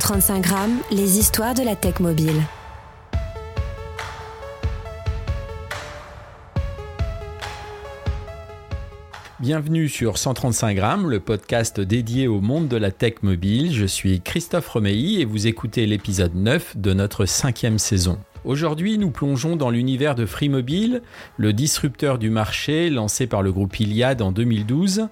135 grammes, les histoires de la tech mobile. Bienvenue sur 135 grammes, le podcast dédié au monde de la tech mobile. Je suis Christophe Romeilly et vous écoutez l'épisode 9 de notre cinquième saison. Aujourd'hui, nous plongeons dans l'univers de Free Mobile, le disrupteur du marché lancé par le groupe Iliad en 2012.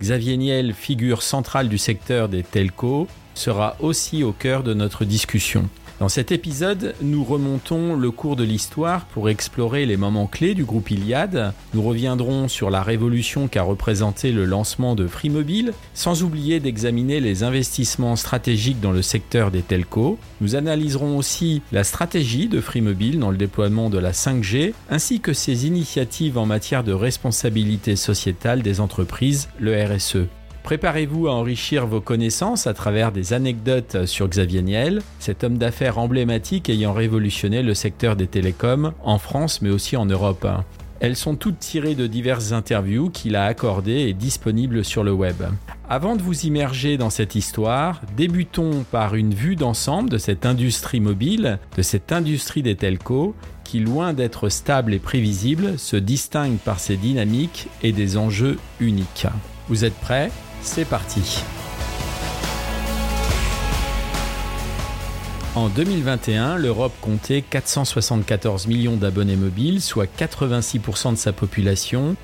Xavier Niel, figure centrale du secteur des telcos, sera aussi au cœur de notre discussion. Dans cet épisode, nous remontons le cours de l'histoire pour explorer les moments clés du groupe Iliad. Nous reviendrons sur la révolution qu'a représenté le lancement de Free Mobile, sans oublier d'examiner les investissements stratégiques dans le secteur des telcos. Nous analyserons aussi la stratégie de Free Mobile dans le déploiement de la 5G, ainsi que ses initiatives en matière de responsabilité sociétale des entreprises, le RSE. Préparez-vous à enrichir vos connaissances à travers des anecdotes sur Xavier Niel, cet homme d'affaires emblématique ayant révolutionné le secteur des télécoms en France mais aussi en Europe. Elles sont toutes tirées de diverses interviews qu'il a accordées et disponibles sur le web. Avant de vous immerger dans cette histoire, débutons par une vue d'ensemble de cette industrie mobile, de cette industrie des telcos, qui, loin d'être stable et prévisible, se distingue par ses dynamiques et des enjeux uniques. Vous êtes prêts? C'est parti En 2021, l'Europe comptait 474 millions d'abonnés mobiles, soit 86% de sa population,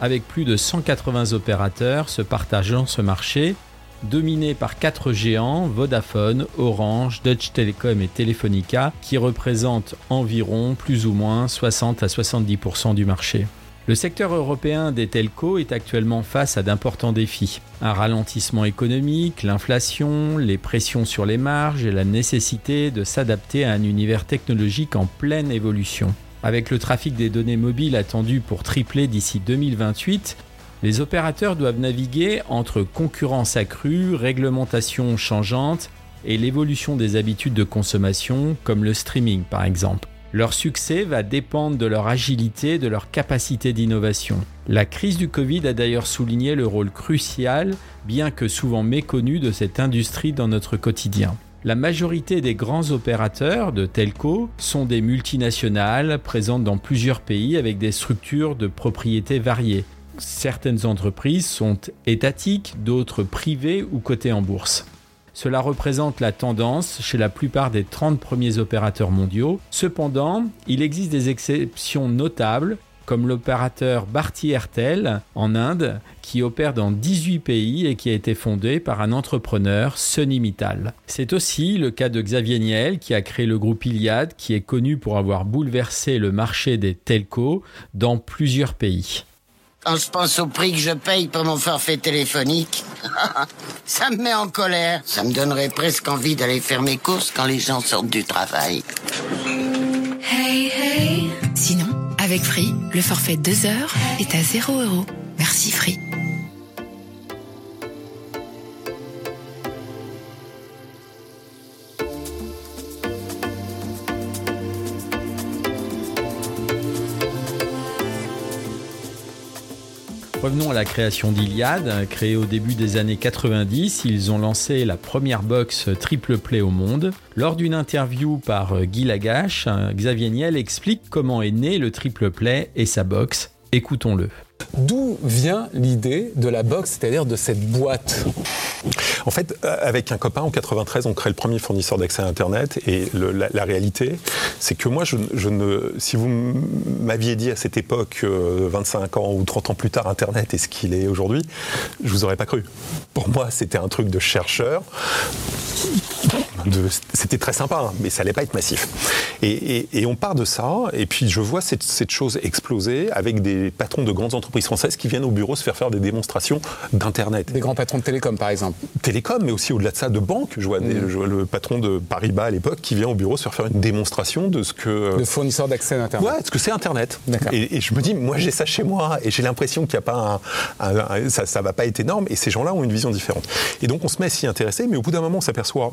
avec plus de 180 opérateurs se partageant ce marché, dominé par quatre géants, Vodafone, Orange, Dutch Telecom et Telefonica, qui représentent environ plus ou moins 60 à 70% du marché. Le secteur européen des telcos est actuellement face à d'importants défis. Un ralentissement économique, l'inflation, les pressions sur les marges et la nécessité de s'adapter à un univers technologique en pleine évolution. Avec le trafic des données mobiles attendu pour tripler d'ici 2028, les opérateurs doivent naviguer entre concurrence accrue, réglementation changeante et l'évolution des habitudes de consommation comme le streaming par exemple. Leur succès va dépendre de leur agilité, de leur capacité d'innovation. La crise du Covid a d'ailleurs souligné le rôle crucial, bien que souvent méconnu, de cette industrie dans notre quotidien. La majorité des grands opérateurs de telco sont des multinationales présentes dans plusieurs pays avec des structures de propriété variées. Certaines entreprises sont étatiques, d'autres privées ou cotées en bourse. Cela représente la tendance chez la plupart des 30 premiers opérateurs mondiaux. Cependant, il existe des exceptions notables comme l'opérateur Bharti Airtel en Inde, qui opère dans 18 pays et qui a été fondé par un entrepreneur, Sunny Mittal. C'est aussi le cas de Xavier Niel, qui a créé le groupe Iliad, qui est connu pour avoir bouleversé le marché des telcos dans plusieurs pays. Quand je pense au prix que je paye pour mon forfait téléphonique, ça me met en colère. Ça me donnerait presque envie d'aller faire mes courses quand les gens sortent du travail. Hey, hey. Sinon, avec Free, le forfait 2 heures est à 0 euros. Merci Free. Revenons à la création d'Iliad. Créée au début des années 90, ils ont lancé la première box triple play au monde. Lors d'une interview par Guy Lagache, Xavier Niel explique comment est né le triple play et sa box. Écoutons-le. D'où vient l'idée de la box, c'est-à-dire de cette boîte? En fait, euh, avec un copain en 93, on crée le premier fournisseur d'accès à Internet et la, réalité, c'est que moi, je, ne, si vous m'aviez dit à cette époque, 25 euh, ans ou 30 ans plus tard, Internet est ce qu'il est aujourd'hui, je vous aurais pas cru. Pour moi, c'était un truc de chercheur c'était très sympa, hein, mais ça n'allait pas être massif. Et, on part de ça, et puis je vois cette, chose exploser avec des patrons de grandes entreprises françaises qui viennent au bureau se faire faire des démonstrations d'Internet. Des grands patrons de télécom, par exemple Télécom, mais aussi au-delà de ça, de banque. Je vois, mm. le patron de Paribas à l'époque qui vient au bureau se faire faire une démonstration de ce que... De fournisseur d'accès à Internet. Ouais, ce que c'est Internet. Et, et, je me dis, moi j'ai ça chez moi, et j'ai l'impression qu'il n'y a pas un, ça, ça va pas être énorme, et ces gens-là ont une vision différente. Et donc on se met à s'y intéresser, mais au bout d'un moment on s'aperçoit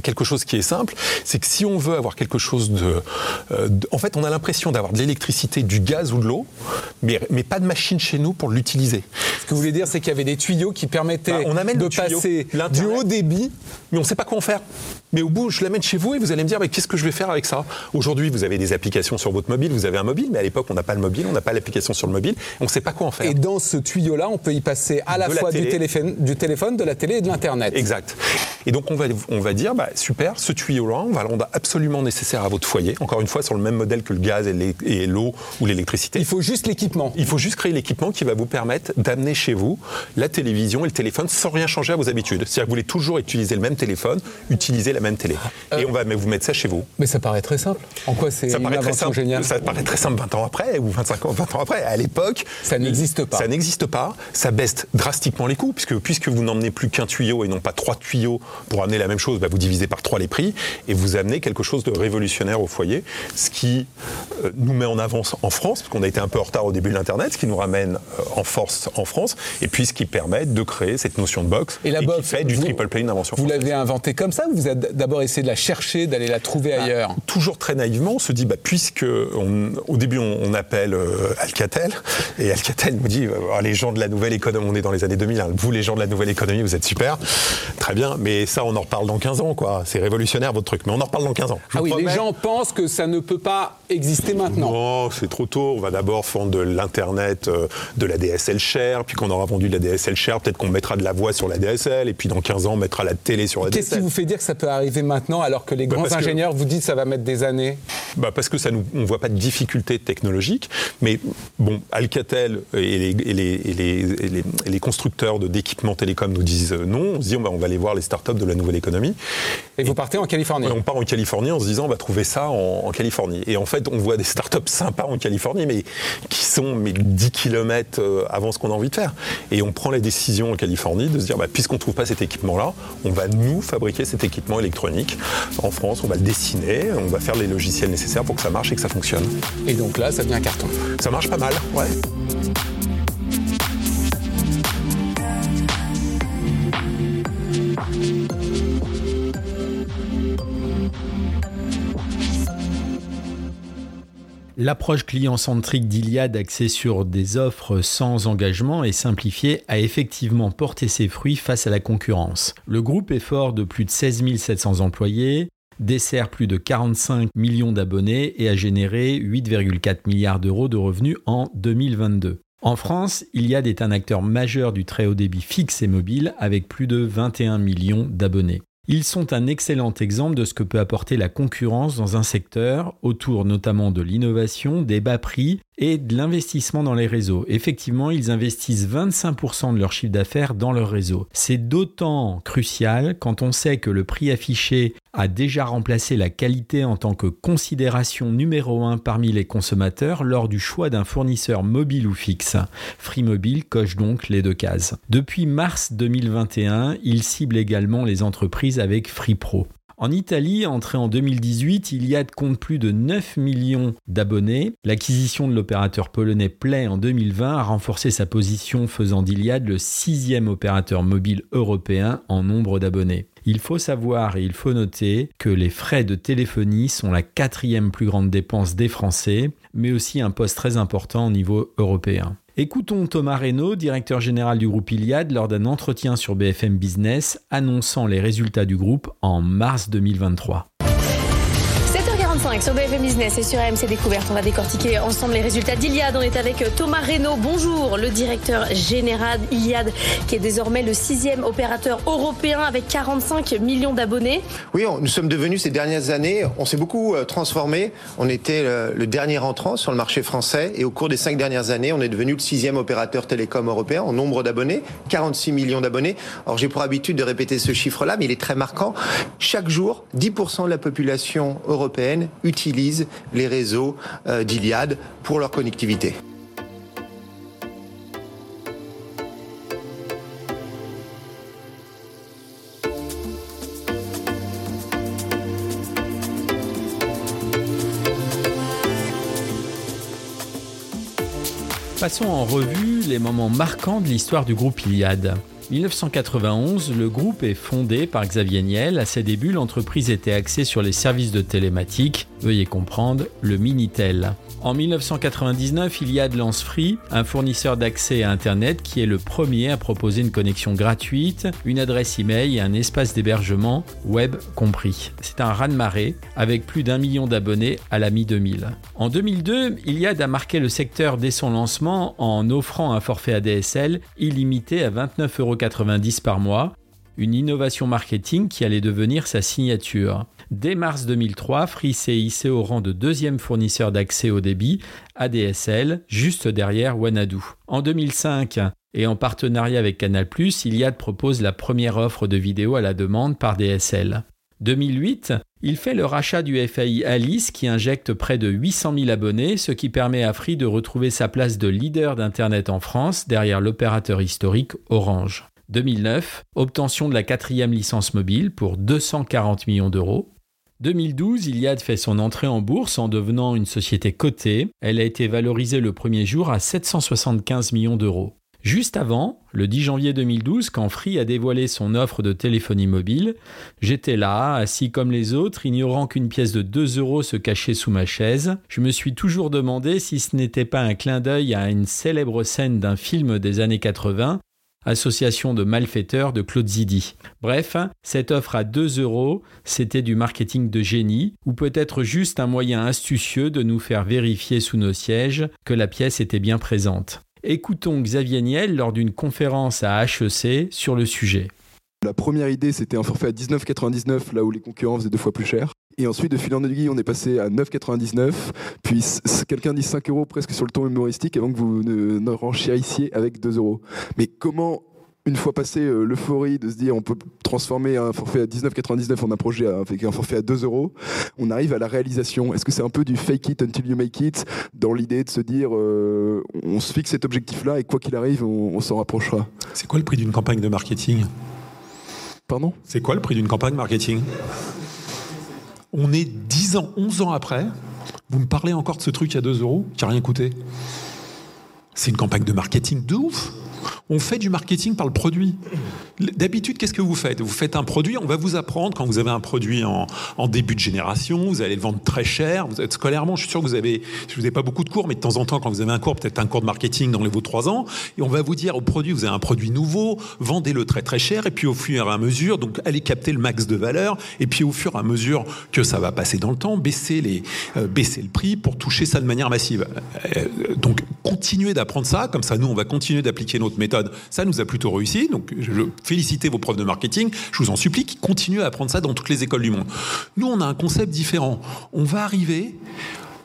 quelque chose qui est simple, c'est que si on veut avoir quelque chose de, euh, en fait, on a l'impression d'avoir de l'électricité, du gaz ou de l'eau, mais, mais pas de machine chez nous pour l'utiliser. Ce que vous voulez dire, c'est qu'il y avait des tuyaux qui permettaient bah, on amène de passer du haut débit mais on ne sait pas quoi en faire. Mais au bout, je l'amène chez vous et vous allez me dire, mais qu'est-ce que je vais faire avec ça? Aujourd'hui, vous avez des applications sur votre mobile, vous avez un mobile, mais à l'époque, on n'a pas le mobile, on n'a pas l'application sur le mobile, on ne sait pas quoi en faire. Et dans ce tuyau-là, on peut y passer à la, De la fois du télé. téléphone, du téléphone, de la télé et de l'Internet. Exact. Et donc on va, on va dire, bah, super, ce tuyau-là, on va le rendre absolument nécessaire à votre foyer. Encore une fois, sur le même modèle que le gaz et l'eau ou l'électricité. Il faut juste l'équipement. Il faut juste créer l'équipement qui va vous permettre d'amener chez vous la télévision et le téléphone sans rien changer à vos habitudes. C'est-à-dire que vous voulez toujours utiliser le même téléphone, utiliser la même télé. Et on va vous mettre ça chez vous. Mais ça paraît très simple. En quoi c'est Ça une paraît, très simple, géniale ça paraît très simple 20 ans après, ou 25 ans, 20 ans après. À l'époque, Ça n'existe pas. Ça n'existe pas. Ça baisse drastiquement les coûts, puisque, puisque vous n'emmenez plus qu'un tuyau et non pas trois tuyaux pour amener la même chose, bah, vous divisez par trois les prix et vous amenez quelque chose de révolutionnaire au foyer, ce qui euh, nous met en avance en France, parce qu'on a été un peu en retard au début de l'Internet, ce qui nous ramène euh, en force en France, et puis ce qui permet de créer cette notion de box Et la qui box, fait du vous- triple play une invention Vous l'avez inventé comme ça ou vous avez d'abord essayé de la chercher, d'aller la trouver Ah. ailleurs? Toujours très naïvement, on se dit, bah, puisque on- au début on, on appelle euh, Alcatel, et Alcatel nous dit, les gens de la nouvelle économie, on est dans les années 2000, hein, vous les gens de la nouvelle économie, vous êtes super, très bien, mais ça on en reparle dans 15 ans, quoi. C'est révolutionnaire votre truc, mais on en reparle dans 15 ans. Je Ah oui, les gens pensent que ça ne peut pas exister maintenant. Non, c'est trop tôt. On va d'abord fondre de l'Internet, euh, de la DSL cher, puis qu'on aura vendu de la DSL cher, peut-être qu'on mettra de la voix sur la DSL, et puis dans 15 ans, on mettra la télé sur la Qu'est-ce qui DSL. vous fait dire que ça peut arriver maintenant alors que les Bah, grands que- ingénieurs vous disent que ça va mettre des années? Bah parce que ça nous, on voit pas de difficulté technologique, mais bon, Alcatel et les, et les, et les, et constructeurs d'équipements télécom nous disent euh, non. On se dit on va, on va aller voir les startups de la nouvelle économie. Et vous partez en Californie. On part en Californie en se disant on va trouver ça en, en Californie. Et en fait, on voit des startups sympas en Californie, mais qui sont mais 10 km avant ce qu'on a envie de faire. Et on prend la décision en Californie de se dire bah, puisqu'on ne trouve pas cet équipement-là, on va nous fabriquer cet équipement électronique en France. On va le dessiner, on va faire les logiciels nécessaires pour que ça marche et que ça fonctionne. Et donc là, ça devient un carton. Ça marche pas mal, ouais. L'approche client-centrique d'Iliad axée sur des offres sans engagement et simplifiée a effectivement porté ses fruits face à la concurrence. Le groupe est fort de plus de 16 700 employés, dessert plus de 45 millions d'abonnés et a généré 8,4 milliards d'euros de revenus en 2022. En France, Iliad est un acteur majeur du très haut débit fixe et mobile avec plus de 21 millions d'abonnés. Ils sont un excellent exemple de ce que peut apporter la concurrence dans un secteur autour notamment de l'innovation, des bas prix et de l'investissement dans les réseaux. Effectivement, ils investissent 25% de leur chiffre d'affaires dans leur réseau. C'est d'autant crucial quand on sait que le prix affiché a déjà remplacé la qualité en tant que considération numéro un parmi les consommateurs lors du choix d'un fournisseur mobile ou fixe. Free Mobile coche donc les deux cases. Depuis mars 2021, il cible également les entreprises avec Free Pro. En Italie, entré en 2018, Iliad compte plus de 9 millions d'abonnés. L'acquisition de l'opérateur polonais Play en 2020 a renforcé sa position, faisant d'Iliad le sixième opérateur mobile européen en nombre d'abonnés. Il faut savoir et il faut noter que les frais de téléphonie sont la quatrième plus grande dépense des Français, mais aussi un poste très important au niveau européen. Écoutons Thomas Reynaud, directeur général du groupe Iliad, lors d'un entretien sur BFM Business, annonçant les résultats du groupe en mars 2023. 7h45 sur BFM Business et sur AMC Découverte. On va décortiquer ensemble les résultats d'Iliad. On est avec Thomas Reynaud. Bonjour, le directeur général Iliad, qui est désormais le sixième opérateur européen avec 45 millions d'abonnés. Oui, nous sommes devenus ces dernières années, on s'est beaucoup euh, transformé. On était le, dernier entrant sur le marché français et au cours des cinq dernières années, on est devenu le sixième opérateur télécom européen en nombre d'abonnés, 46 millions d'abonnés. Alors j'ai pour habitude de répéter ce chiffre-là, mais il est très marquant. Chaque jour, 10% de la population européenne utilise les réseaux euh, d'Iliad pour leur connectivité. Passons en revue les moments marquants de l'histoire du groupe Iliad. 1991, le groupe est fondé par Xavier Niel. À ses débuts, l'entreprise était axée sur les services de télématique, veuillez comprendre, le Minitel. En 1999, Iliad lance Free, un fournisseur d'accès à Internet qui est le premier à proposer une connexion gratuite, une adresse email et un espace d'hébergement web compris. C'est un raz-de-marée avec plus d'un million d'abonnés à la mi-2000. En 2002, Iliad a marqué le secteur dès son lancement en offrant un forfait ADSL illimité à 29,90 euros par mois, une innovation marketing qui allait devenir sa signature. Dès mars 2003, Free s'est hissé au rang de deuxième fournisseur d'accès au débit ADSL, juste derrière Wanadu. En 2005, et en partenariat avec Canal+, Iliad propose la première offre de vidéo à la demande par DSL. 2008, il fait le rachat du FAI Alice qui injecte près de 800 000 abonnés, ce qui permet à Free de retrouver sa place de leader d'Internet en France derrière l'opérateur historique Orange. 2009, obtention de la quatrième licence mobile pour 240 millions d'euros. 2012, Iliad fait son entrée en bourse en devenant une société cotée. Elle a été valorisée le premier jour à 775 millions d'euros. Juste avant, le 10 janvier 2012, quand Free a dévoilé son offre de téléphonie mobile, j'étais là, assis comme les autres, ignorant qu'une pièce de 2 euros se cachait sous ma chaise. Je me suis toujours demandé si ce n'était pas un clin d'œil à une célèbre scène d'un film des années 80 association de malfaiteurs de Claude Zidi. Bref, cette offre à 2 euros, c'était du marketing de génie, ou peut-être juste un moyen astucieux de nous faire vérifier sous nos sièges que la pièce était bien présente. Écoutons Xavier Niel lors d'une conférence à HEC sur le sujet. La première idée, c'était un forfait à 19,99, là où les concurrents faisaient deux fois plus cher. Et ensuite, de fil en aiguille, on est passé à 9,99. Puis quelqu'un dit 5 euros presque sur le ton humoristique avant que vous ne, ne ici avec 2 euros. Mais comment une fois passé euh, l'euphorie de se dire on peut transformer un forfait à 19,99 en un projet avec un forfait à 2 euros, on arrive à la réalisation. Est-ce que c'est un peu du fake it until you make it dans l'idée de se dire euh, on se fixe cet objectif-là et quoi qu'il arrive, on, on s'en rapprochera? C'est quoi le prix d'une campagne de marketing? Pardon? C'est quoi le prix d'une campagne marketing? On est 10 ans, 11 ans après, vous me parlez encore de ce truc à 2 euros qui n'a rien coûté. C'est une campagne de marketing de ouf on fait du marketing par le produit. D'habitude, qu'est-ce que vous faites? Vous faites un produit, on va vous apprendre quand vous avez un produit en, début de génération, vous allez le vendre très cher, vous êtes scolairement, je suis sûr que vous avez, je vous ai pas beaucoup de cours, mais de temps en temps, quand vous avez un cours, peut-être un cours de marketing dans les vos trois ans, et on va vous dire au produit, vous avez un produit nouveau, vendez-le très très cher, et puis au fur et à mesure, donc allez capter le max de valeur, et puis au fur et à mesure que ça va passer dans le temps, baisser les, euh, le prix pour toucher ça de manière massive. Euh, donc continuez d'apprendre ça, comme ça nous on va continuer d'appliquer notre méthode. Ça nous a plutôt réussi. Donc, je félicite vos profs de marketing. Je vous en supplie qu'ils continuent à apprendre ça dans toutes les écoles du monde. Nous, on a un concept différent. On va arriver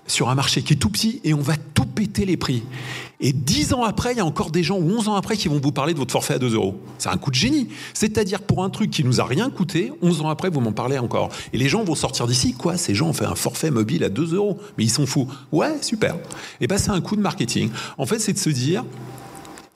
sur un marché qui est tout petit et on va tout péter les prix. Et dix ans après, il y a encore des gens, ou onze ans après, qui vont vous parler de votre forfait à 2 euros. C'est un coup de génie. C'est-à-dire, pour un truc qui nous a rien coûté, 11 ans après, vous m'en parlez encore. Et les gens vont sortir d'ici, quoi Ces gens ont fait un forfait mobile à 2 euros? Mais ils sont fous. Ouais, super. Et ben, c'est un coup de marketing. En fait, c'est de se dire,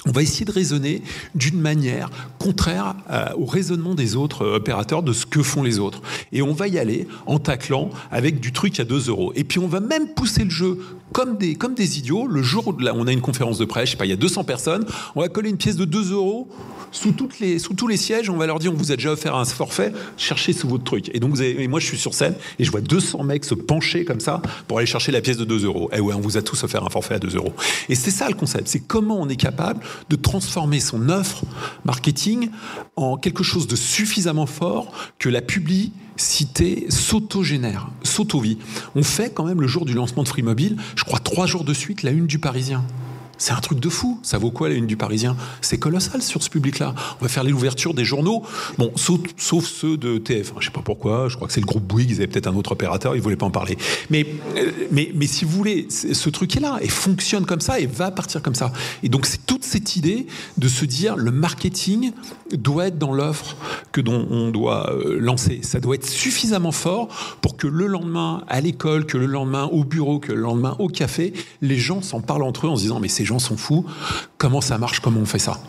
on va essayer de raisonner d'une manière contraire euh, au raisonnement des autres euh, opérateurs de ce que font les autres. Et on va y aller en taclant avec du truc à 2 euros. Et puis on va même pousser le jeu comme des, comme des idiots. Le jour où on a une conférence de presse, je sais pas, il y a 200 personnes, on va coller une pièce de 2 euros sous, toutes les, sous tous les sièges. On va leur dire, on vous a déjà offert un forfait, cherchez sous votre truc. Et donc, vous avez, moi, je suis sur scène et je vois 200 mecs se pencher comme ça pour aller chercher la pièce de 2 euros. Et ouais, on vous a tous offert un forfait à 2 euros. Et c'est ça le concept. C'est comment on est capable de transformer son offre marketing en quelque chose de suffisamment fort que la publicité s'auto-génère, s'auto-vit. On fait quand même le jour du lancement de Free Mobile, je crois trois jours de suite, la une du Parisien. C'est un truc de fou. Ça vaut quoi la une du Parisien? C'est colossal sur ce public-là. On va faire l'ouverture des journaux, bon, sauf, ceux de TF. Je sais pas pourquoi. Je crois que c'est le groupe Bouygues. Ils avaient peut-être un autre opérateur. Ils voulaient pas en parler. Mais, euh, mais, mais si vous voulez, ce truc est là et fonctionne comme ça et va partir comme ça. Et donc c'est toute cette idée de se dire le marketing doit être dans l'offre que dont on doit euh, lancer. Ça doit être suffisamment fort pour que le lendemain à l'école, que le lendemain au bureau, que le lendemain au café, les gens s'en parlent entre eux en se disant mais c'est gens sont fous. Comment ça marche Comment on fait ça?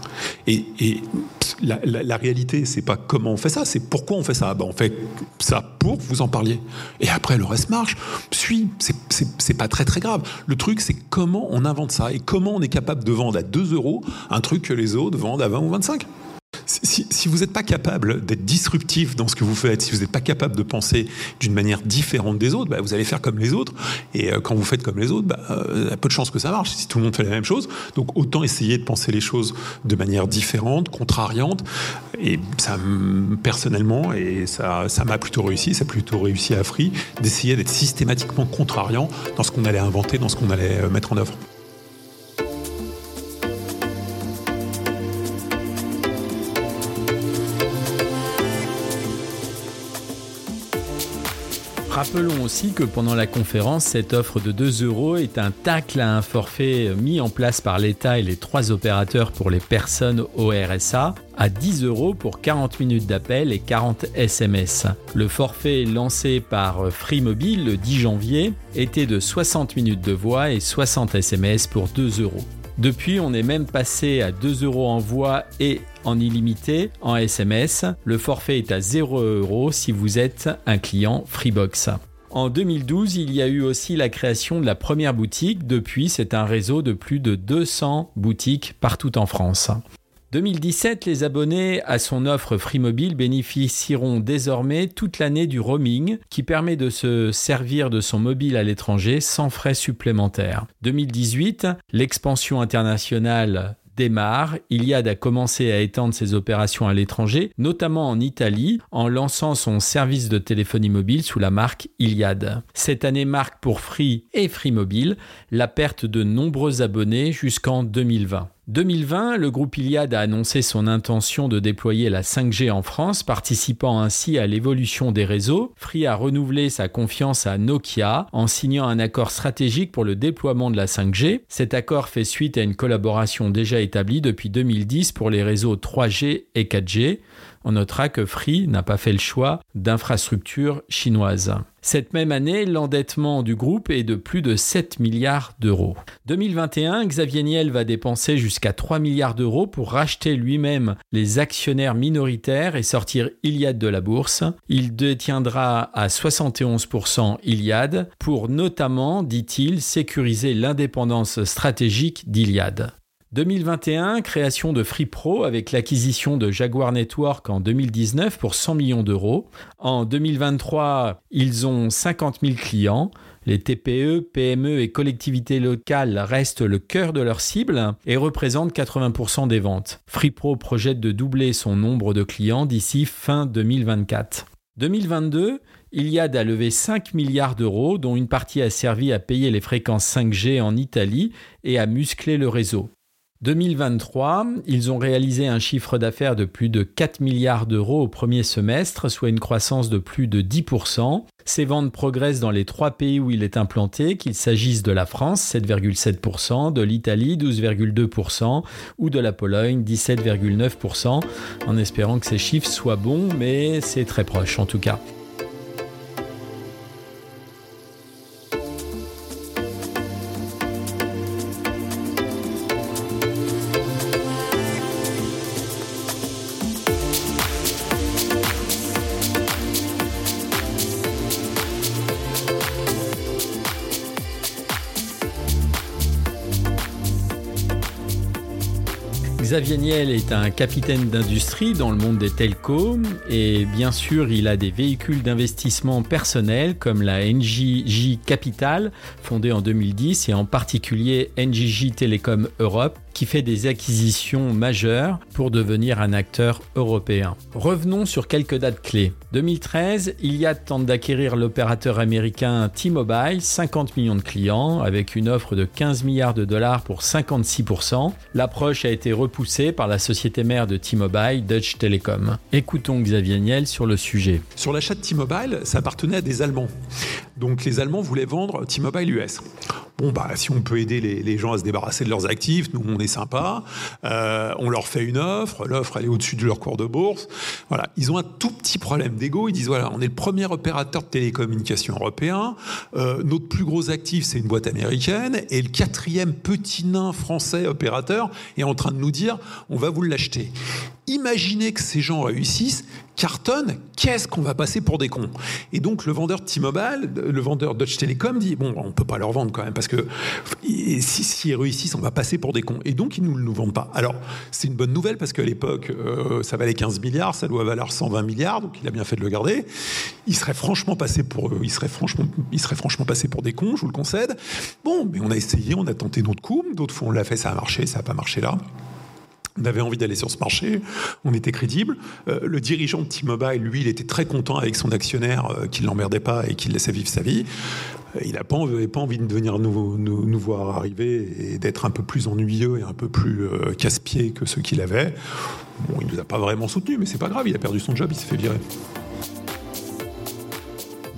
Et, la, réalité, c'est pas comment on fait ça, c'est pourquoi on fait ça. Ben, on fait ça pour vous en parliez. Et après, le reste marche. Suis, c'est pas très très grave. Le truc, c'est comment on invente ça et comment on est capable de vendre à 2 euros un truc que les autres vendent à 20 ou 25. Si, vous n'êtes pas capable d'être disruptif dans ce que vous faites, si vous n'êtes pas capable de penser d'une manière différente des autres, bah, vous allez faire comme les autres. Et euh, quand vous faites comme les autres, bah, il y a peu de chances que ça marche si tout le monde fait la même chose. Donc autant essayer de penser les choses de manière différente, contrariante. Et ça, personnellement, et ça, ça m'a plutôt réussi, ça a plutôt réussi à Free, d'essayer d'être systématiquement contrariant dans ce qu'on allait inventer, dans ce qu'on allait euh, mettre en œuvre. Rappelons aussi que pendant la conférence, cette offre de 2 euros est un tacle à un forfait mis en place par l'État et les trois opérateurs pour les personnes au RSA à 10 euros pour 40 minutes d'appel et 40 SMS. Le forfait lancé par Free Mobile le 10 janvier était de 60 minutes de voix et 60 SMS pour 2 euros. Depuis, on est même passé à 2 euros en voix et en illimité en SMS. Le forfait est à 0 euros si vous êtes un client Freebox. En 2012, il y a eu aussi la création de la première boutique. Depuis, c'est un réseau de plus de 200 boutiques partout en France. 2017, les abonnés à son offre Free Mobile bénéficieront désormais toute l'année du roaming qui permet de se servir de son mobile à l'étranger sans frais supplémentaires. 2018, l'expansion internationale démarre, Iliad a commencé à étendre ses opérations à l'étranger, notamment en Italie, en lançant son service de téléphonie mobile sous la marque Iliad. Cette année marque pour Free et Free Mobile la perte de nombreux abonnés jusqu'en 2020. 2020, le groupe Iliad a annoncé son intention de déployer la 5G en France, participant ainsi à l'évolution des réseaux. Free a renouvelé sa confiance à Nokia en signant un accord stratégique pour le déploiement de la 5G. Cet accord fait suite à une collaboration déjà établie depuis 2010 pour les réseaux 3G et 4G on notera que Free n'a pas fait le choix d'infrastructures chinoises. Cette même année, l'endettement du groupe est de plus de 7 milliards d'euros. 2021, Xavier Niel va dépenser jusqu'à 3 milliards d'euros pour racheter lui-même les actionnaires minoritaires et sortir Iliad de la bourse. Il détiendra à 71% Iliad pour notamment, dit-il, sécuriser l'indépendance stratégique d'Iliad. 2021, création de Free Pro avec l'acquisition de Jaguar Network en 2019 pour 100 millions d'euros. En 2023, ils ont 50 000 clients. Les TPE, PME et collectivités locales restent le cœur de leur cible et représentent 80% des ventes. FreePro projette de doubler son nombre de clients d'ici fin 2024. 2022, Iliad a levé 5 milliards d'euros, dont une partie a servi à payer les fréquences 5G en Italie et à muscler le réseau. 2023, ils ont réalisé un chiffre d'affaires de plus de 4 milliards d'euros au premier semestre, soit une croissance de plus de 10%. Ces ventes progressent dans les trois pays où il est implanté, qu'il s'agisse de la France 7,7%, de l'Italie 12,2% ou de la Pologne 17,9%, en espérant que ces chiffres soient bons, mais c'est très proche en tout cas. Xavier Niel est un capitaine d'industrie dans le monde des telcos et bien sûr il a des véhicules d'investissement personnels comme la NJJ Capital fondée en 2010 et en particulier NJJ Telecom Europe qui fait des acquisitions majeures pour devenir un acteur européen. Revenons sur quelques dates clés. 2013, Iliad tente d'acquérir l'opérateur américain T-Mobile, 50 millions de clients, avec une offre de 15 milliards de dollars pour 56%. L'approche a été repoussée par la société mère de T-Mobile, Dutch Telecom. Écoutons Xavier Niel sur le sujet. Sur l'achat de T-Mobile, ça appartenait à des Allemands. Donc les Allemands voulaient vendre T-Mobile US. Bon, bah, si on peut aider les, gens à se débarrasser de leurs actifs, nous, on est sympa. Euh, on leur fait une offre. L'offre, elle est au-dessus de leur cours de bourse. Voilà. Ils ont un tout petit problème d'ego. Ils disent voilà, on est le premier opérateur de télécommunications européen. Euh, notre plus gros actif, c'est une boîte américaine. Et le quatrième petit nain français opérateur est en train de nous dire on va vous l'acheter. imaginez que ces gens réussissent, cartonnent, qu'est-ce qu'on va passer pour des cons? Et donc le vendeur de T-Mobile, le vendeur Deutsche Telekom dit bon, on peut pas leur vendre quand même parce que si, si ils réussissent, on va passer pour des cons. Et donc ils ne nous, nous vendent pas. Alors c'est une bonne nouvelle parce qu'à l'époque euh, ça valait 15 milliards, ça doit valoir 120 milliards, donc il a bien fait de le garder. Il serait franchement passé pour, il serait franchement, il serait franchement passé pour des cons, je vous le concède. Bon, mais on a essayé, on a tenté notre coup, d'autres fois on l'a fait, ça a marché, ça n'a pas marché là. On avait envie d'aller sur ce marché, on était crédible. Euh, le dirigeant de T-Mobile, lui, il était très content avec son actionnaire euh, qui ne l'emmerdait pas et qui le laissait vivre sa vie. Euh, il n'a pas, envie de venir nous, nous, voir arriver et d'être un peu plus ennuyeux et un peu plus casse-pied que ceux qu'il avait. Bon, il ne nous a pas vraiment soutenus, mais c'est pas grave, il a perdu son job, il s'est fait virer.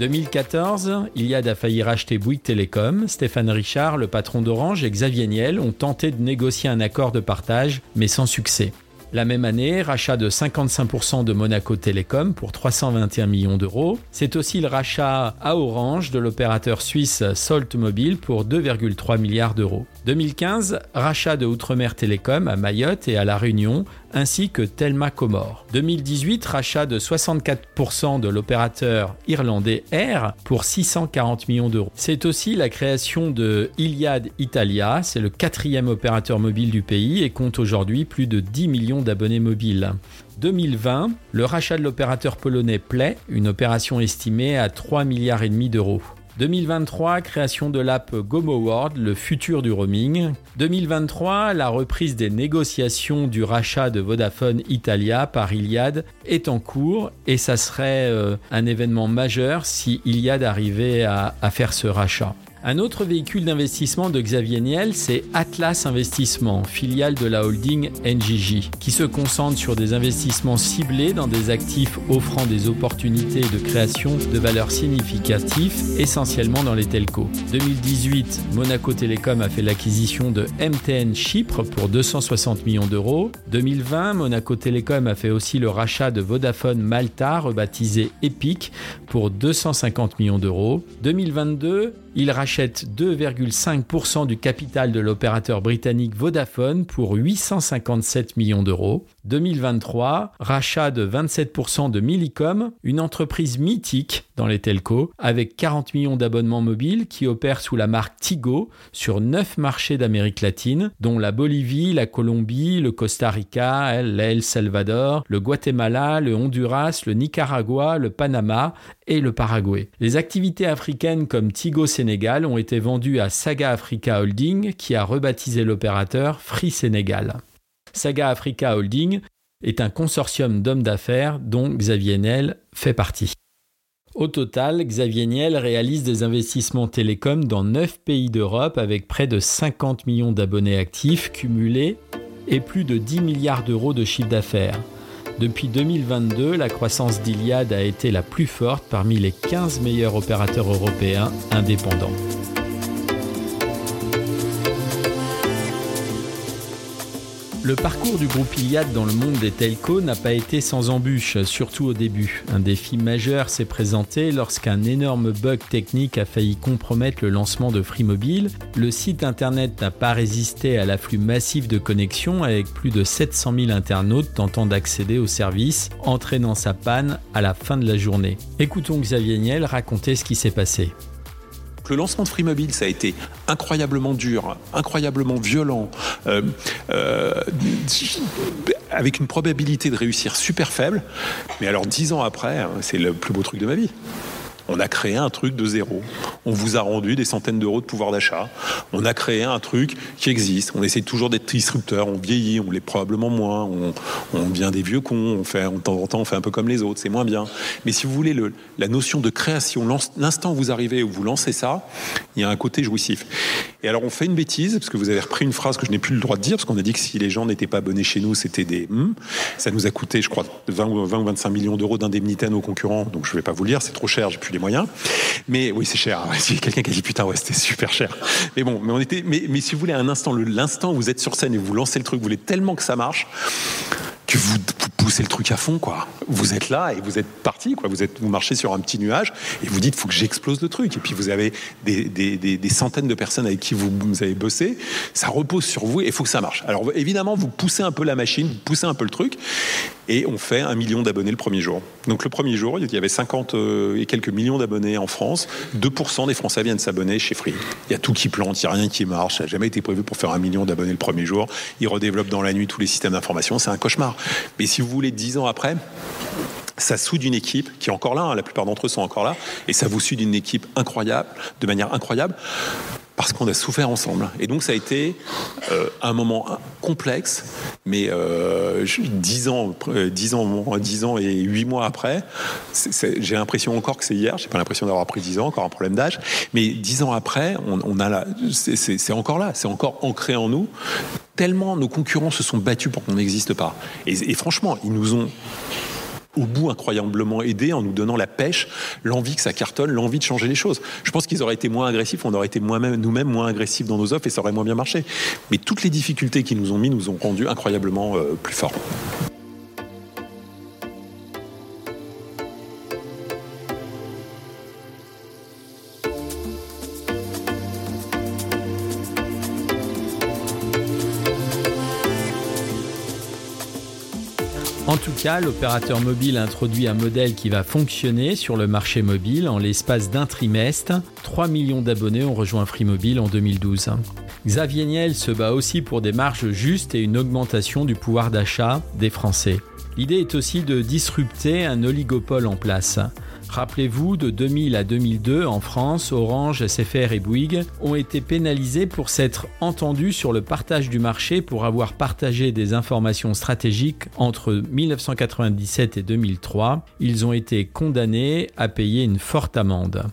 2014, Iliad a failli racheter Bouygues Télécom. Stéphane Richard, le patron d'Orange, et Xavier Niel ont tenté de négocier un accord de partage, mais sans succès. La même année, rachat de 55% de Monaco Télécom pour 321 millions d'euros. C'est aussi le rachat à Orange de l'opérateur suisse Salt Mobile pour 2,3 milliards d'euros. 2015, rachat de Outremer Télécom à Mayotte et à La Réunion, ainsi que Telma Comore. 2018, rachat de 64% de l'opérateur irlandais Air pour 640 millions d'euros. C'est aussi la création de Iliad Italia, c'est le quatrième opérateur mobile du pays et compte aujourd'hui plus de 10 millions d'abonnés mobiles. 2020, le rachat de l'opérateur polonais Play, une opération estimée à 3 milliards et demi d'euros. 2023, création de l'app Gomo World, le futur du roaming. 2023, la reprise des négociations du rachat de Vodafone Italia par Iliad est en cours et ça serait euh, un événement majeur si Iliad arrivait à faire ce rachat. Un autre véhicule d'investissement de Xavier Niel, c'est Atlas Investissement, filiale de la holding NJJ, qui se concentre sur des investissements ciblés dans des actifs offrant des opportunités de création de valeurs significatives, essentiellement dans les telcos. 2018, Monaco Télécom a fait l'acquisition de MTN Chypre pour 260 millions d'euros. 2020, Monaco Télécom a fait aussi le rachat de Vodafone Malta, rebaptisé Epic, pour 250 millions d'euros. 2022, il rachète 2,5% du capital de l'opérateur britannique Vodafone pour 857 millions d'euros. 2023, rachat de 27% de Millicom, une entreprise mythique dans les telcos, avec 40 millions d'abonnements mobiles qui opèrent sous la marque Tigo sur 9 marchés d'Amérique latine, dont la Bolivie, la Colombie, le Costa Rica, l'El Salvador, le Guatemala, le Honduras, le Nicaragua, le Panama et le Paraguay. Les activités africaines comme Tigo Sénégal ont été vendues à Saga Africa Holding qui a rebaptisé l'opérateur Free Sénégal. Saga Africa Holding est un consortium d'hommes d'affaires dont Xavier Niel fait partie. Au total, Xavier Niel réalise des investissements télécoms dans 9 pays d'Europe avec près de 50 millions d'abonnés actifs cumulés et plus de 10 milliards d'euros de chiffre d'affaires. Depuis 2022, la croissance d'Iliad a été la plus forte parmi les 15 meilleurs opérateurs européens indépendants. Le parcours du groupe Iliad dans le monde des telcos n'a pas été sans embûches, surtout au début. Un défi majeur s'est présenté lorsqu'un énorme bug technique a failli compromettre le lancement de Free Mobile. Le site internet n'a pas résisté à l'afflux massif de connexions avec plus de 700 000 internautes tentant d'accéder au service, entraînant sa panne à la fin de la journée. Écoutons Xavier Niel raconter ce qui s'est passé. Le lancement de Free Mobile, ça a été incroyablement dur, incroyablement violent, euh, euh, avec une probabilité de réussir super faible. Mais alors dix ans après, hein, c'est le plus beau truc de ma vie. On a créé un truc de zéro. On vous a rendu des centaines d'euros de pouvoir d'achat. On a créé un truc qui existe. On essaie toujours d'être disrupteur. On vieillit, on l'est probablement moins. On, on devient des vieux cons. On fait, de temps en temps, on fait un peu comme les autres. C'est moins bien. Mais si vous voulez, le, la notion de création, l'instant où vous arrivez, où vous lancez ça, il y a un côté jouissif. Et alors, on fait une bêtise, parce que vous avez repris une phrase que je n'ai plus le droit de dire, parce qu'on a dit que si les gens n'étaient pas abonnés chez nous, c'était des hmm. Ça nous a coûté, je crois, 20 ou 20 ou 25 millions d'euros d'indemnité à nos concurrents. Donc, je ne vais pas vous le dire, c'est trop cher, plus les moyens. Mais oui, c'est cher. A quelqu'un qui a dit putain, ouais, c'était super cher. Mais bon, mais on était, mais, mais si vous voulez, un instant, l'instant où vous êtes sur scène et vous lancez le truc, vous voulez tellement que ça marche que vous, vous, poussez le truc à fond, quoi. Vous êtes là et vous êtes parti, quoi. Vous, êtes, vous marchez sur un petit nuage et vous dites, faut que j'explose le truc. Et puis vous avez des, des, des, centaines de personnes avec qui vous, vous, avez bossé. Ça repose sur vous et il faut que ça marche. Alors évidemment, vous poussez un peu la machine, vous poussez un peu le truc et on fait un million d'abonnés le premier jour. Donc le premier jour, il y avait 50 euh, et quelques millions d'abonnés en France. 2% des Français viennent s'abonner chez Free. Il y a tout qui plante, il n'y a rien qui marche. Ça n'a jamais été prévu pour faire un million d'abonnés le premier jour. Ils redéveloppent dans la nuit tous les systèmes d'information. C'est un cauchemar. Mais si vous voulez, dix ans après, ça soude une équipe qui est encore là, hein, la plupart d'entre eux sont encore là, et ça vous soude une équipe incroyable, de manière incroyable, parce qu'on a souffert ensemble. Et donc ça a été euh, un moment complexe, mais euh, dix ans, euh, dix ans, dix ans et huit mois après, j'ai l'impression encore que c'est hier. J'ai pas l'impression d'avoir pris dix ans, encore un problème d'âge, mais dix ans après, on, a c'est encore là, c'est encore ancré en nous. Tellement nos concurrents se sont battus pour qu'on n'existe pas. et franchement, ils nous ont au bout incroyablement aidé en nous donnant la pêche, l'envie que ça cartonne, l'envie de changer les choses. Je pense qu'ils auraient été moins agressifs, on aurait été nous-mêmes moins agressifs dans nos offres et ça aurait moins bien marché. Mais toutes les difficultés qu'ils nous ont mis nous ont rendu incroyablement euh, plus forts. L'opérateur mobile introduit un modèle qui va fonctionner sur le marché mobile en l'espace d'un trimestre. 3 millions d'abonnés ont rejoint Free Mobile en 2012. Xavier Niel se bat aussi pour des marges justes et une augmentation du pouvoir d'achat des Français. L'idée est aussi de disrupter un oligopole en place. Rappelez-vous, de 2000 à 2002, en France, Orange, SFR et Bouygues ont été pénalisés pour s'être entendus sur le partage du marché pour avoir partagé des informations stratégiques entre 1997 et 2003. Ils ont été condamnés à payer une forte amende.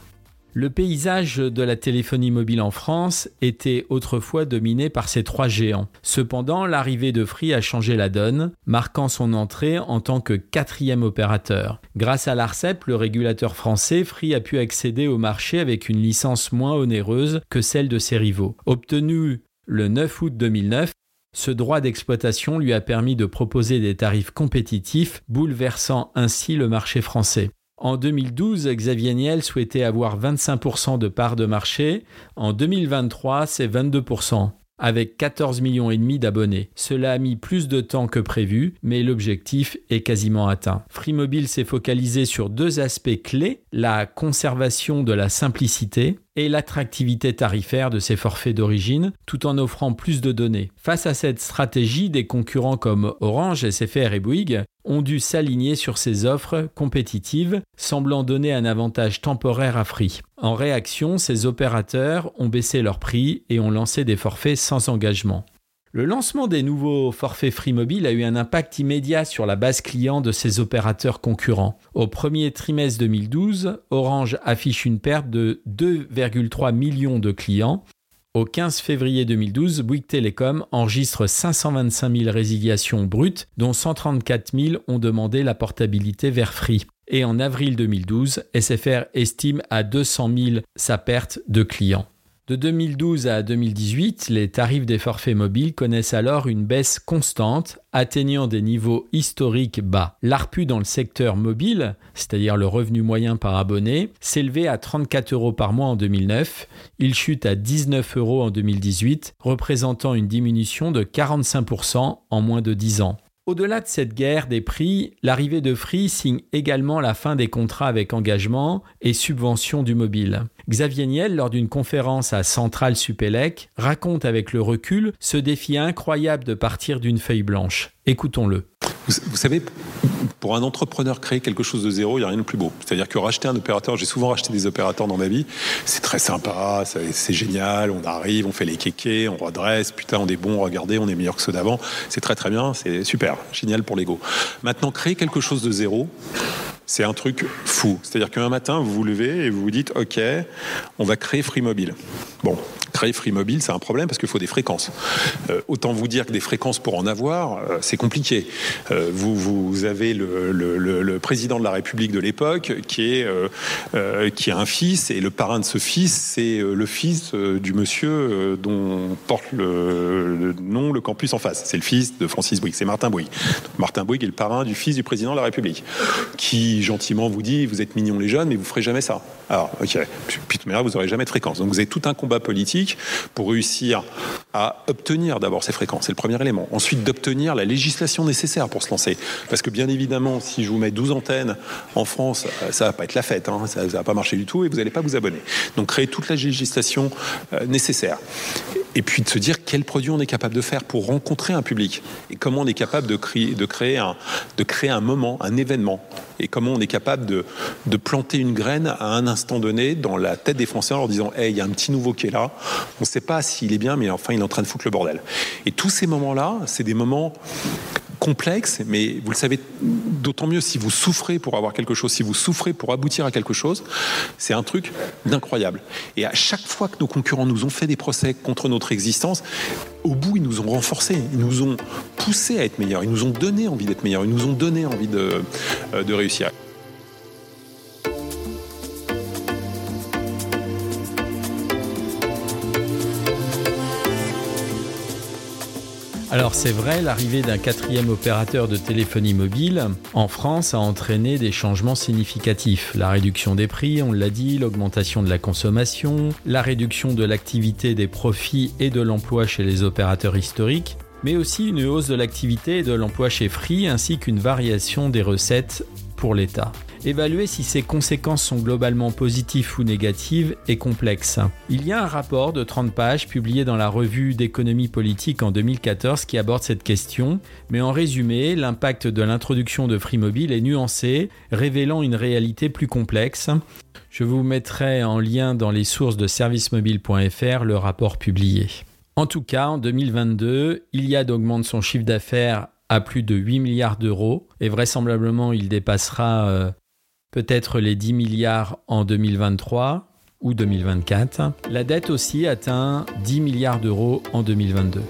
Le paysage de la téléphonie mobile en France était autrefois dominé par ces trois géants. Cependant, l'arrivée de Free a changé la donne, marquant son entrée en tant que quatrième opérateur. Grâce à l'ARCEP, le régulateur français, Free a pu accéder au marché avec une licence moins onéreuse que celle de ses rivaux. Obtenu le 9 août 2009, ce droit d'exploitation lui a permis de proposer des tarifs compétitifs, bouleversant ainsi le marché français. En 2012, Xavier Niel souhaitait avoir 25% de part de marché. En 2023, c'est 22% avec 14 millions et demi d'abonnés. Cela a mis plus de temps que prévu, mais l'objectif est quasiment atteint. Free Mobile s'est focalisé sur deux aspects clés, la conservation de la simplicité et l'attractivité tarifaire de ses forfaits d'origine, tout en offrant plus de données. Face à cette stratégie, des concurrents comme Orange, SFR et Bouygues ont dû s'aligner sur ces offres compétitives, semblant donner un avantage temporaire à Free. En réaction, ces opérateurs ont baissé leurs prix et ont lancé des forfaits sans engagement. Le lancement des nouveaux forfaits Free Mobile a eu un impact immédiat sur la base client de ces opérateurs concurrents. Au premier trimestre 2012, Orange affiche une perte de 2,3 millions de clients. Au 15 février 2012, Bouygues Telecom enregistre 525 000 résiliations brutes, dont 134 000 ont demandé la portabilité vers Free. Et en avril 2012, SFR estime à 200 000 sa perte de clients. De 2012 à 2018, les tarifs des forfaits mobiles connaissent alors une baisse constante, atteignant des niveaux historiques bas. L'ARPU dans le secteur mobile, c'est-à-dire le revenu moyen par abonné, s'élevait à 34 euros par mois en 2009. Il chute à 19 euros en 2018, représentant une diminution de 45% en moins de 10 ans. Au-delà de cette guerre des prix, l'arrivée de Free signe également la fin des contrats avec engagement et subvention du mobile. Xavier Niel, lors d'une conférence à Centrale Supélec, raconte avec le recul ce défi incroyable de partir d'une feuille blanche. Écoutons-le. Vous, savez, pour un entrepreneur créer quelque chose de zéro, il n'y a rien de plus beau. C'est-à-dire que racheter un opérateur, j'ai souvent racheté des opérateurs dans ma vie, c'est très sympa, c'est génial, on arrive, on fait les kékés, on redresse, putain, on est bon, regardez, on est meilleur que ceux d'avant, c'est très très bien, c'est super, génial pour l'ego. Maintenant, créer quelque chose de zéro, c'est un truc fou. C'est-à-dire qu'un matin, vous vous levez et vous vous dites, OK, on va créer Free Mobile. Bon, créer Free Mobile, c'est un problème parce qu'il faut des fréquences. Euh, autant vous dire que des fréquences pour en avoir, euh, c'est compliqué. Euh, vous, avez le, président de la République de l'époque qui est qui a un fils et le parrain de ce fils, c'est le fils du monsieur dont porte le, nom le campus en face. C'est le fils de Francis Bouygues, c'est Martin Bouygues. Martin Bouygues est le parrain du fils du président de la République, qui gentiment vous dit vous êtes mignons les jeunes, mais vous ferez jamais ça. Alors, ok, puis de vous n'aurez jamais de fréquence. Donc vous avez tout un combat politique pour réussir à obtenir d'abord ces fréquences. C'est le premier élément. Ensuite, d'obtenir la législation nécessaire pour se lancer. Parce que bien évidemment, si je vous mets 12 antennes en France, euh, ça va pas être la fête, hein. ça, ne va pas marcher du tout et vous n'allez pas vous abonner. Donc créer toute la législation euh, nécessaire. Et puis de se dire quel produit on est capable de faire pour rencontrer un public et comment on est capable de créer, de créer, un, de créer un moment, un événement et comment on est capable de, de planter une graine à un instant donné dans la tête des Français en leur disant Hey, il y a un petit nouveau qui est là, on ne sait pas s'il est bien, mais enfin, il est en train de foutre le bordel. Et tous ces moments-là, c'est des moments complexes, mais vous le savez d'autant mieux si vous souffrez pour avoir quelque chose, si vous souffrez pour aboutir à quelque chose, c'est un truc d'incroyable. Et à chaque fois que nos concurrents nous ont fait des procès contre notre existence, au bout, ils nous ont renforcés, ils nous ont poussés à être meilleurs, ils nous ont donné envie d'être meilleurs, ils nous ont donné envie de, euh, de réussir. Alors c'est vrai, l'arrivée d'un quatrième opérateur de téléphonie mobile en France a entraîné des changements significatifs. La réduction des prix, on l'a dit, l'augmentation de la consommation, la réduction de l'activité des profits et de l'emploi chez les opérateurs historiques, mais aussi une hausse de l'activité et de l'emploi chez Free ainsi qu'une variation des recettes l'État. Évaluer si ces conséquences sont globalement positives ou négatives est complexe. Il y a un rapport de 30 pages publié dans la revue d'économie politique en 2014 qui aborde cette question, mais en résumé, l'impact de l'introduction de Free Mobile est nuancé, révélant une réalité plus complexe. Je vous mettrai en lien dans les sources de servicemobile.fr le rapport publié. En tout cas, en 2022, Iliad augmente son chiffre d'affaires à plus de 8 milliards d'euros et vraisemblablement il dépassera euh, peut-être les 10 milliards en 2023 ou 2024. La dette aussi atteint 10 milliards d'euros en 2022.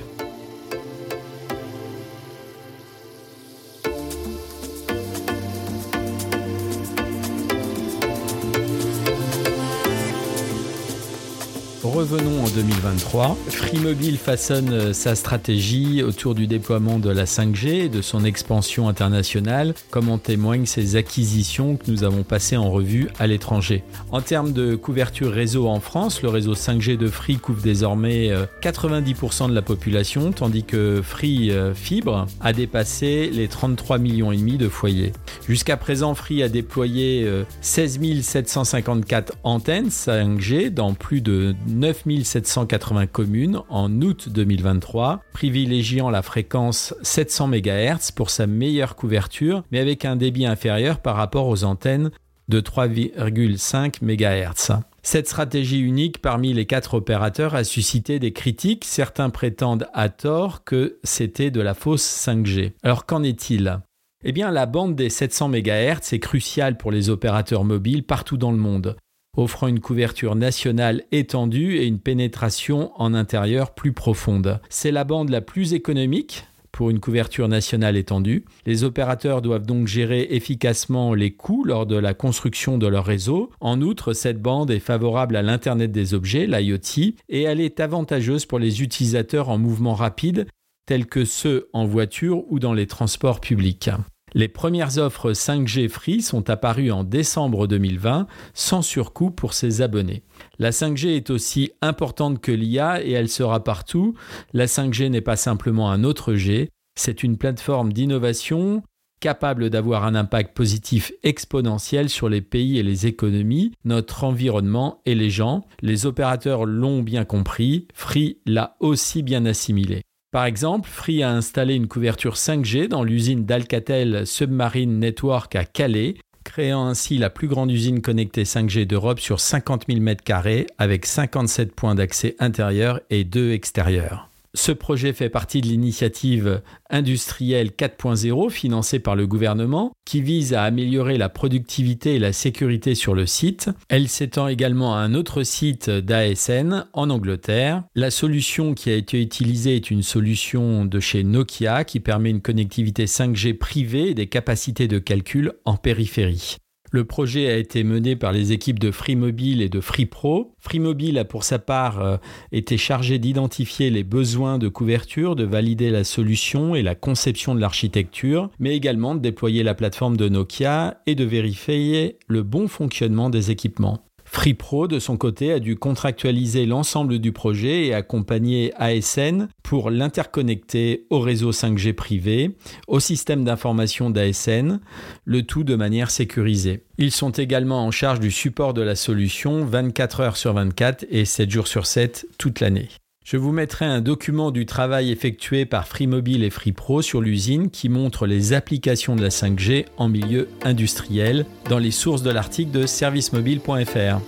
Revenons en 2023. Free Mobile façonne euh, sa stratégie autour du déploiement de la 5G et de son expansion internationale, comme en témoignent ces acquisitions que nous avons passées en revue à l'étranger. En termes de couverture réseau en France, le réseau 5G de Free couvre désormais 90% euh, de la population, tandis que Free euh, Fibre a dépassé les 33 millions et demi de foyers. Jusqu'à présent, Free a déployé 16 754 antennes 5G dans plus de 9780 communes en août 2023, privilégiant la fréquence 700 MHz pour sa meilleure couverture, mais avec un débit inférieur par rapport aux antennes de 3,5 MHz. Cette stratégie unique parmi les quatre opérateurs a suscité des critiques. Certains prétendent à tort que c'était de la fausse 5G. Alors qu'en est-il? Eh bien, la bande des 700 MHz est cruciale pour les opérateurs mobiles partout dans le monde offrant une couverture nationale étendue et une pénétration en intérieur plus profonde. C'est la bande la plus économique pour une couverture nationale étendue. Les opérateurs doivent donc gérer efficacement les coûts lors de la construction de leur réseau. En outre, cette bande est favorable à l'Internet des objets, l'IoT, et elle est avantageuse pour les utilisateurs en mouvement rapide, tels que ceux en voiture ou dans les transports publics. Les premières offres 5G Free sont apparues en décembre 2020 sans surcoût pour ses abonnés. La 5G est aussi importante que l'IA et elle sera partout. La 5G n'est pas simplement un autre G, c'est une plateforme d'innovation capable d'avoir un impact positif exponentiel sur les pays et les économies, notre environnement et les gens. Les opérateurs l'ont bien compris, Free l'a aussi bien assimilé. Par exemple, Free a installé une couverture 5G dans l'usine d'Alcatel Submarine Network à Calais, créant ainsi la plus grande usine connectée 5G d'Europe sur 50 000 m2 avec 57 points d'accès intérieurs et 2 extérieurs. Ce projet fait partie de l'initiative industrielle 4.0 financée par le gouvernement qui vise à améliorer la productivité et la sécurité sur le site. Elle s'étend également à un autre site d'ASN en Angleterre. La solution qui a été utilisée est une solution de chez Nokia qui permet une connectivité 5G privée et des capacités de calcul en périphérie. Le projet a été mené par les équipes de Free Mobile et de Free Pro. Free Mobile a pour sa part euh, été chargé d'identifier les besoins de couverture, de valider la solution et la conception de l'architecture, mais également de déployer la plateforme de Nokia et de vérifier le bon fonctionnement des équipements. FreePro, de son côté, a dû contractualiser l'ensemble du projet et accompagner ASN pour l'interconnecter au réseau 5G privé, au système d'information d'ASN, le tout de manière sécurisée. Ils sont également en charge du support de la solution 24 heures sur 24 et 7 jours sur 7 toute l'année. Je vous mettrai un document du travail effectué par FreeMobile et FreePro sur l'usine qui montre les applications de la 5G en milieu industriel dans les sources de l'article de servicemobile.fr.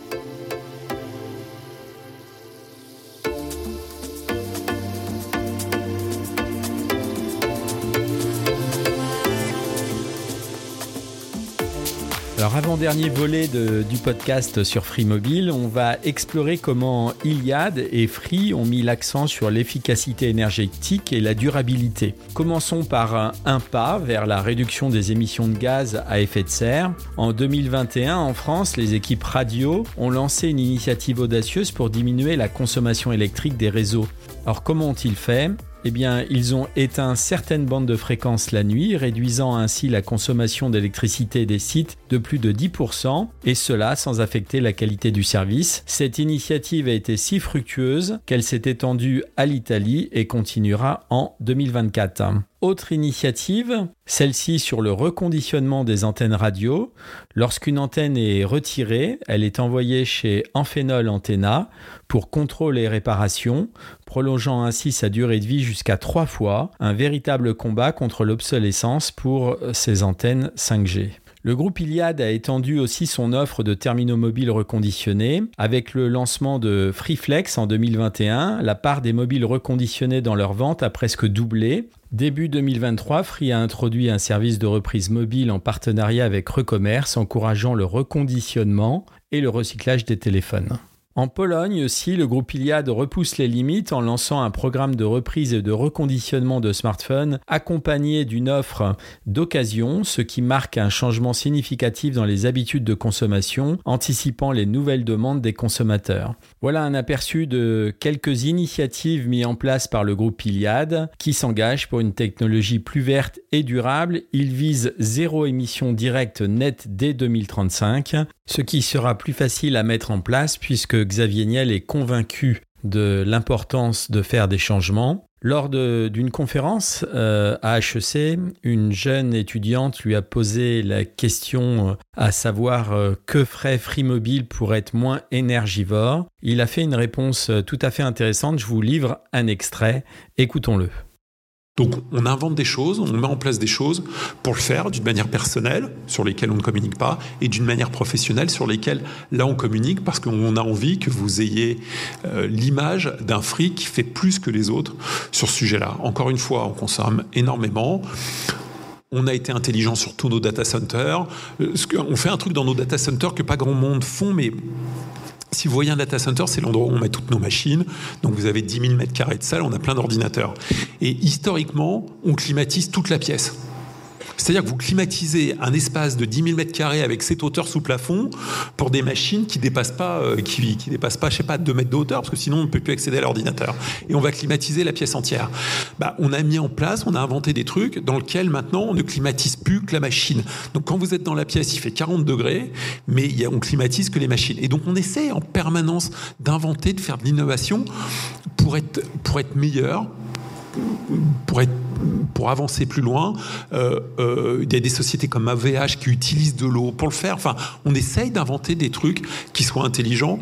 Avant-dernier volet du podcast sur Free Mobile, on va explorer comment Iliad et Free ont mis l'accent sur l'efficacité énergétique et la durabilité. Commençons par un, pas vers la réduction des émissions de gaz à effet de serre. En 2021, en France, les équipes radio ont lancé une initiative audacieuse pour diminuer la consommation électrique des réseaux. Alors comment ont-ils fait? Eh bien, ils ont éteint certaines bandes de fréquences la nuit, réduisant ainsi la consommation d'électricité des sites de plus de 10%, et cela sans affecter la qualité du service. Cette initiative a été si fructueuse qu'elle s'est étendue à l'Italie et continuera en 2024. Autre initiative, celle-ci sur le reconditionnement des antennes radio. Lorsqu'une antenne est retirée, elle est envoyée chez Amphenol Antenna pour contrôle et réparation, prolongeant ainsi sa durée de vie jusqu'à trois fois, un véritable combat contre l'obsolescence pour ces antennes 5G. Le groupe Iliad a étendu aussi son offre de terminaux mobiles reconditionnés. Avec le lancement de FreeFlex en 2021, la part des mobiles reconditionnés dans leur vente a presque doublé. Début 2023, Free a introduit un service de reprise mobile en partenariat avec Recommerce, encourageant le reconditionnement et le recyclage des téléphones. En Pologne aussi, le groupe Iliad repousse les limites en lançant un programme de reprise et de reconditionnement de smartphones accompagné d'une offre d'occasion, ce qui marque un changement significatif dans les habitudes de consommation, anticipant les nouvelles demandes des consommateurs. Voilà un aperçu de quelques initiatives mises en place par le groupe Iliad qui s'engage pour une technologie plus verte et durable. Il vise zéro émission directe nette dès 2035, ce qui sera plus facile à mettre en place puisque Xavier Niel est convaincu de l'importance de faire des changements. Lors d'une conférence euh, à HEC, une jeune étudiante lui a posé la question euh, à savoir euh, que ferait Free Mobile pour être moins énergivore? Il a fait une réponse tout à fait intéressante. Je vous livre un extrait. Écoutons-le. Donc on invente des choses, on met en place des choses pour le faire d'une manière personnelle, sur lesquelles on ne communique pas, et d'une manière professionnelle, sur lesquelles là on communique, parce qu'on a envie que vous ayez euh, l'image d'un fric qui fait plus que les autres sur ce sujet-là. Encore une fois, on consomme énormément. On a été intelligent sur tous nos data centers. Euh, on fait un truc dans nos data centers que pas grand monde font, mais si vous voyez un data center, c'est l'endroit où on met toutes nos machines. Donc vous avez 10 000 mètres carrés de salle, on a plein d'ordinateurs. Et historiquement, on climatise toute la pièce. C'est-à-dire que vous climatisez un espace de 10 000 mètres carrés avec cette hauteur sous plafond pour des machines qui dépassent pas, euh, qui, qui, dépassent pas, je sais pas, 2 mètres de hauteur, parce que sinon on ne peut plus accéder à l'ordinateur. Et on va climatiser la pièce entière. Bah, on a mis en place, on a inventé des trucs dans lesquels maintenant on ne climatise plus que la machine. Donc quand vous êtes dans la pièce, il fait 40 degrés, mais on climatise que les machines. Et donc on essaie en permanence d'inventer, de faire de l'innovation pour être, pour être meilleur, pour, pour avancer plus loin, euh, euh, il y a des sociétés comme AVH qui utilisent de l'eau pour le faire. Enfin, on essaye d'inventer des trucs qui soient intelligents.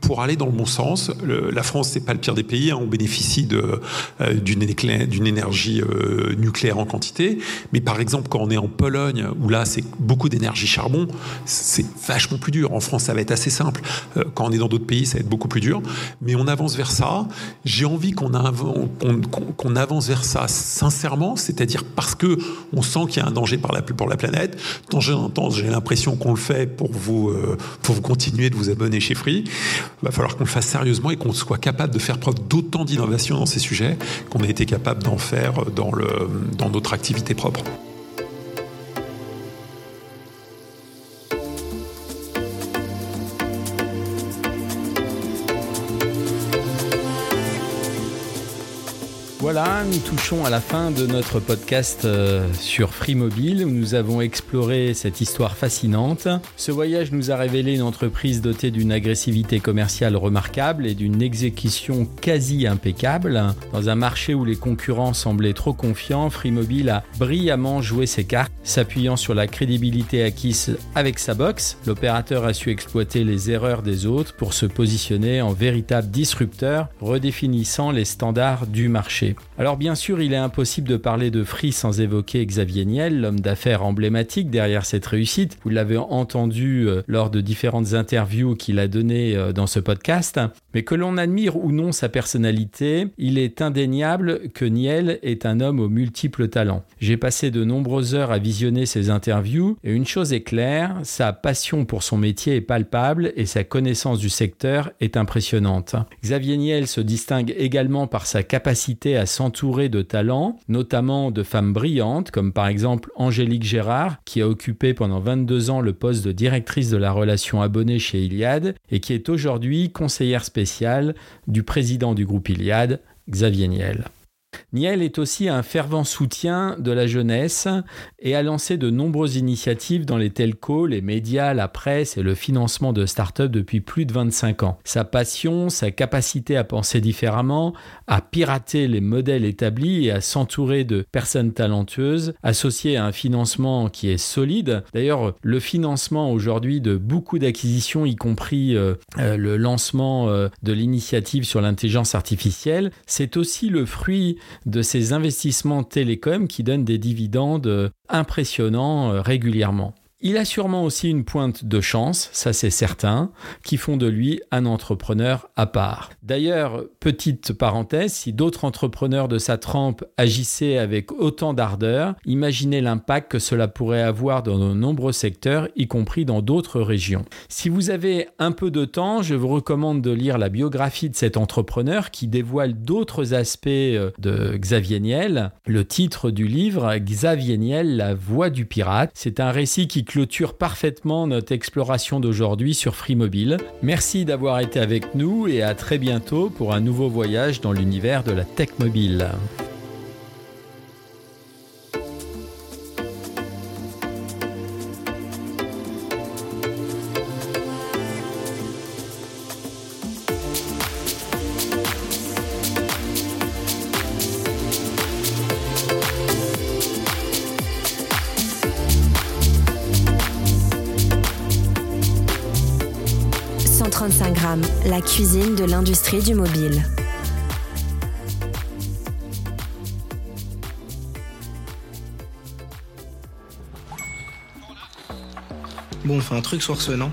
Pour aller dans le bon sens. la France, c'est pas le pire des pays. Hein. on bénéficie d'une énergie nucléaire en quantité. Mais par exemple, quand on est en Pologne, où là, c'est beaucoup d'énergie charbon, c'est vachement plus dur. En France, ça va être assez simple. quand on est dans d'autres pays, ça va être beaucoup plus dur. Mais on avance vers ça. J'ai envie qu'on avance vers ça sincèrement, c'est-à-dire parce que on sent qu'il y a un danger par la, pour la planète. Tant j'ai l'impression qu'on le fait pour vous, euh, pour vous continuer de vous abonner chez Free. Il va falloir qu'on le fasse sérieusement et qu'on soit capable de faire preuve d'autant d'innovation dans ces sujets qu'on a été capable d'en faire dans, dans notre activité propre. Voilà, nous touchons à la fin de notre podcast euh, sur Free Mobile où nous avons exploré cette histoire fascinante. Ce voyage nous a révélé une entreprise dotée d'une agressivité commerciale remarquable et d'une exécution quasi impeccable. Dans un marché où les concurrents semblaient trop confiants, Free Mobile a brillamment joué ses cartes, s'appuyant sur la crédibilité acquise avec sa box. L'opérateur a su exploiter les erreurs des autres pour se positionner en véritable disrupteur, redéfinissant les standards du marché. Alors bien sûr, il est impossible de parler de Free sans évoquer Xavier Niel, l'homme d'affaires emblématique derrière cette réussite. Vous l'avez entendu euh, lors de différentes interviews qu'il a données euh, dans ce podcast. Mais que l'on admire ou non sa personnalité, il est indéniable que Niel est un homme aux multiples talents. J'ai passé de nombreuses heures à visionner ses interviews et une chose est claire, sa passion pour son métier est palpable et sa connaissance du secteur est impressionnante. Xavier Niel se distingue également par sa capacité à s'entourer de talents, notamment de femmes brillantes comme par exemple Angélique Gérard qui a occupé pendant 22 ans le poste de directrice de la relation abonnée chez Iliad et qui est aujourd'hui conseillère spéciale du président du groupe Iliad, Xavier Niel. Niel est aussi un fervent soutien de la jeunesse et a lancé de nombreuses initiatives dans les telcos, les médias, la presse et le financement de start-up depuis plus de 25 ans. Sa passion, sa capacité à penser différemment, à pirater les modèles établis et à s'entourer de personnes talentueuses, associées à un financement qui est solide. D'ailleurs, le financement aujourd'hui de beaucoup d'acquisitions, y compris euh, euh, le lancement euh, de l'initiative sur l'intelligence artificielle, c'est aussi le fruit de ces investissements télécoms qui donnent des dividendes impressionnants régulièrement. Il a sûrement aussi une pointe de chance, ça c'est certain, qui font de lui un entrepreneur à part. D'ailleurs, petite parenthèse, si d'autres entrepreneurs de sa trempe agissaient avec autant d'ardeur, imaginez l'impact que cela pourrait avoir dans de nombreux secteurs, y compris dans d'autres régions. Si vous avez un peu de temps, je vous recommande de lire la biographie de cet entrepreneur qui dévoile d'autres aspects euh, de Xavier Niel. Le titre du livre, Xavier Niel, la voix du pirate, c'est un récit qui clôture parfaitement notre exploration d'aujourd'hui sur Free Mobile. Merci d'avoir été avec nous et à très bientôt pour un nouveau voyage dans l'univers de la tech mobile. La cuisine de l'industrie du mobile. Bon, on fait un truc sur ce, non?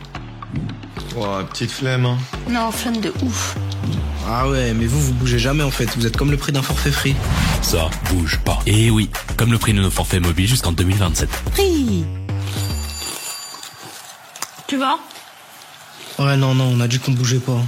Oh, petite flemme, hein. Non, flemme de ouf. Ah ouais, mais vous, vous bougez jamais en fait. Vous êtes comme le prix d'un forfait free. Ça bouge pas. Et eh oui, comme le prix de nos forfaits mobiles jusqu'en 2027. Free Tu vas Ouais, non, non, on a dit qu'on bougeait pas.